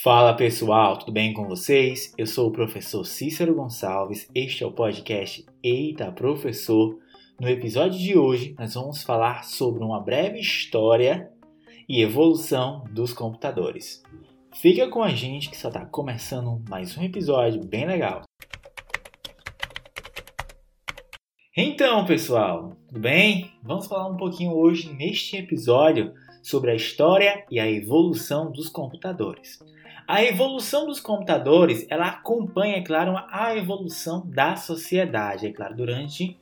Fala pessoal, tudo bem com vocês? Eu sou o professor Cícero Gonçalves, este é o podcast Eita Professor. No episódio de hoje, nós vamos falar sobre uma breve história e evolução dos computadores. Fica com a gente que só está começando mais um episódio bem legal. Então, pessoal, tudo bem? Vamos falar um pouquinho hoje neste episódio sobre a história e a evolução dos computadores. A evolução dos computadores, ela acompanha, é claro, a evolução da sociedade, é claro, durante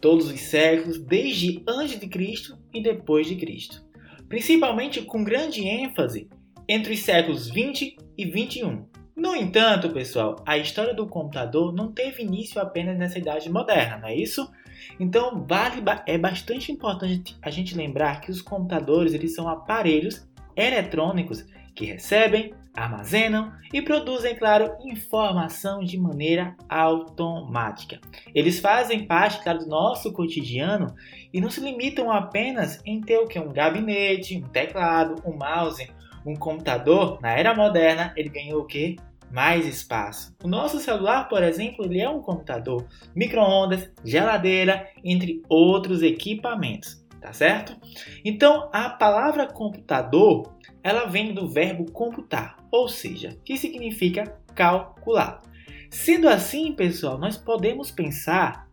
todos os séculos, desde antes de Cristo e depois de Cristo. Principalmente com grande ênfase entre os séculos 20 e 21. No entanto, pessoal, a história do computador não teve início apenas nessa idade moderna, não é isso? Então, vale, é bastante importante a gente lembrar que os computadores eles são aparelhos eletrônicos que recebem, armazenam e produzem, claro, informação de maneira automática. Eles fazem parte, claro, do nosso cotidiano e não se limitam apenas em ter o que um gabinete, um teclado, um mouse, um computador. Na era moderna, ele ganhou o que? Mais espaço. O nosso celular, por exemplo, ele é um computador, microondas, geladeira, entre outros equipamentos, tá certo? Então, a palavra computador ela vem do verbo computar, ou seja, que significa calcular. Sendo assim, pessoal, nós podemos pensar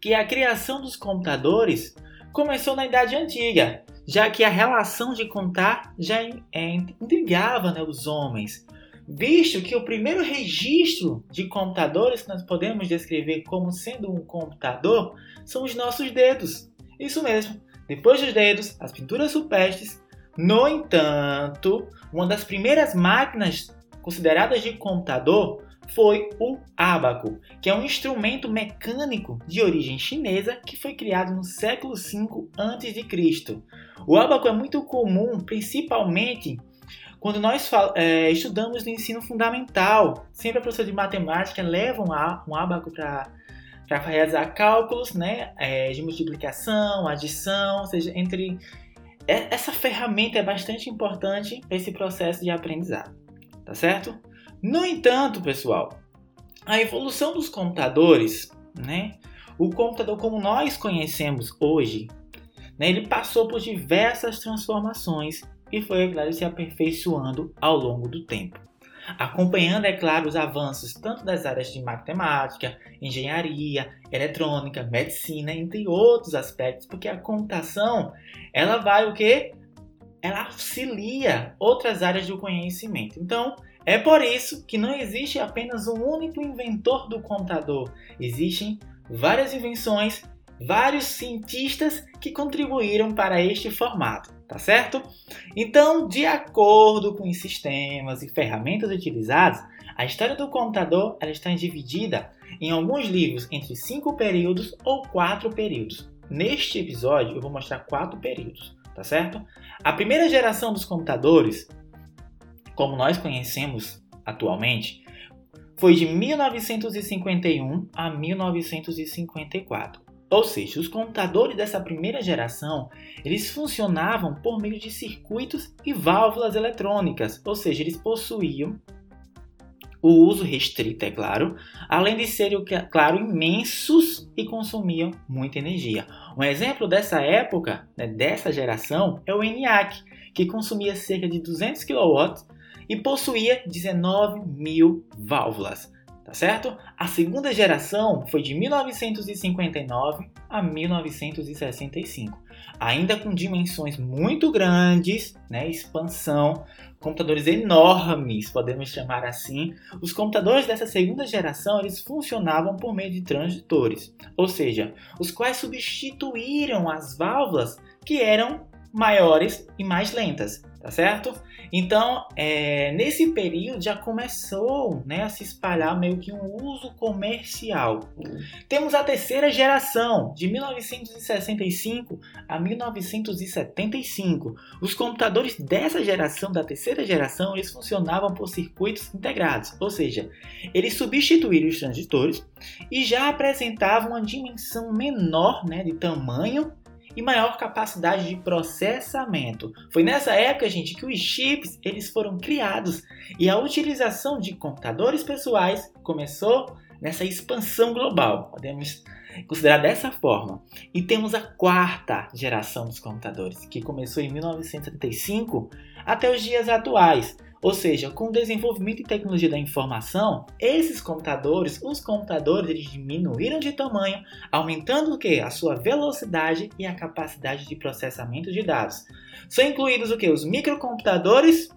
que a criação dos computadores começou na Idade Antiga, já que a relação de contar já é, intrigava né, os homens, visto que o primeiro registro de computadores que nós podemos descrever como sendo um computador são os nossos dedos. Isso mesmo. Depois dos dedos, as pinturas rupestres no entanto, uma das primeiras máquinas consideradas de computador foi o ábaco, que é um instrumento mecânico de origem chinesa que foi criado no século V a.C. O ábaco é muito comum, principalmente quando nós é, estudamos no ensino fundamental. Sempre a professora de matemática leva um ábaco para realizar cálculos né, é, de multiplicação, adição, ou seja, entre é, essa ferramenta é bastante importante para esse processo de aprendizado, tá certo? No entanto, pessoal, a evolução dos computadores, né? O computador como nós conhecemos hoje, né, ele passou por diversas transformações e foi, claro, se aperfeiçoando ao longo do tempo acompanhando, é claro, os avanços tanto das áreas de matemática, engenharia, eletrônica, medicina, entre outros aspectos, porque a computação, ela vai o quê? Ela auxilia outras áreas do conhecimento. Então, é por isso que não existe apenas um único inventor do computador. Existem várias invenções, vários cientistas que contribuíram para este formato tá certo? Então, de acordo com os sistemas e ferramentas utilizados, a história do computador ela está dividida em alguns livros entre cinco períodos ou quatro períodos. Neste episódio, eu vou mostrar quatro períodos, tá certo? A primeira geração dos computadores, como nós conhecemos atualmente, foi de 1951 a 1954. Ou seja, os computadores dessa primeira geração, eles funcionavam por meio de circuitos e válvulas eletrônicas, ou seja, eles possuíam o uso restrito, é claro, além de serem, claro, imensos e consumiam muita energia. Um exemplo dessa época, né, dessa geração, é o ENIAC, que consumia cerca de 200 kW e possuía 19 mil válvulas tá certo? A segunda geração foi de 1959 a 1965, ainda com dimensões muito grandes, né, expansão, computadores enormes, podemos chamar assim. Os computadores dessa segunda geração eles funcionavam por meio de transitores, ou seja, os quais substituíram as válvulas que eram maiores e mais lentas tá certo? Então, é, nesse período já começou né, a se espalhar meio que um uso comercial. Temos a terceira geração, de 1965 a 1975. Os computadores dessa geração, da terceira geração, eles funcionavam por circuitos integrados, ou seja, eles substituíram os transitores e já apresentavam uma dimensão menor né, de tamanho e maior capacidade de processamento. Foi nessa época, gente, que os chips eles foram criados e a utilização de computadores pessoais começou nessa expansão global. Podemos considerar dessa forma. E temos a quarta geração dos computadores, que começou em 1975 até os dias atuais. Ou seja, com o desenvolvimento e tecnologia da informação, esses computadores, os computadores, eles diminuíram de tamanho, aumentando o que? A sua velocidade e a capacidade de processamento de dados. São incluídos o que? Os microcomputadores,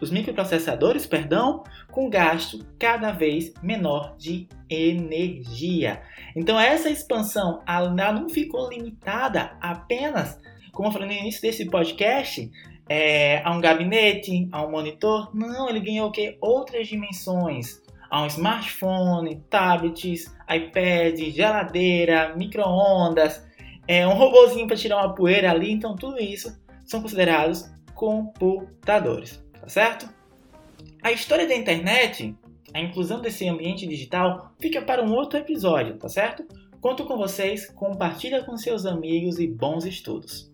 os microprocessadores, perdão, com gasto cada vez menor de energia. Então essa expansão ela não ficou limitada apenas, como eu falei no início desse podcast, é, a um gabinete, a um monitor. Não, ele ganhou o quê? Outras dimensões. A um smartphone, tablets, iPad, geladeira, micro-ondas, é, um robozinho para tirar uma poeira ali. Então, tudo isso são considerados computadores, tá certo? A história da internet, a inclusão desse ambiente digital, fica para um outro episódio, tá certo? Conto com vocês, compartilha com seus amigos e bons estudos.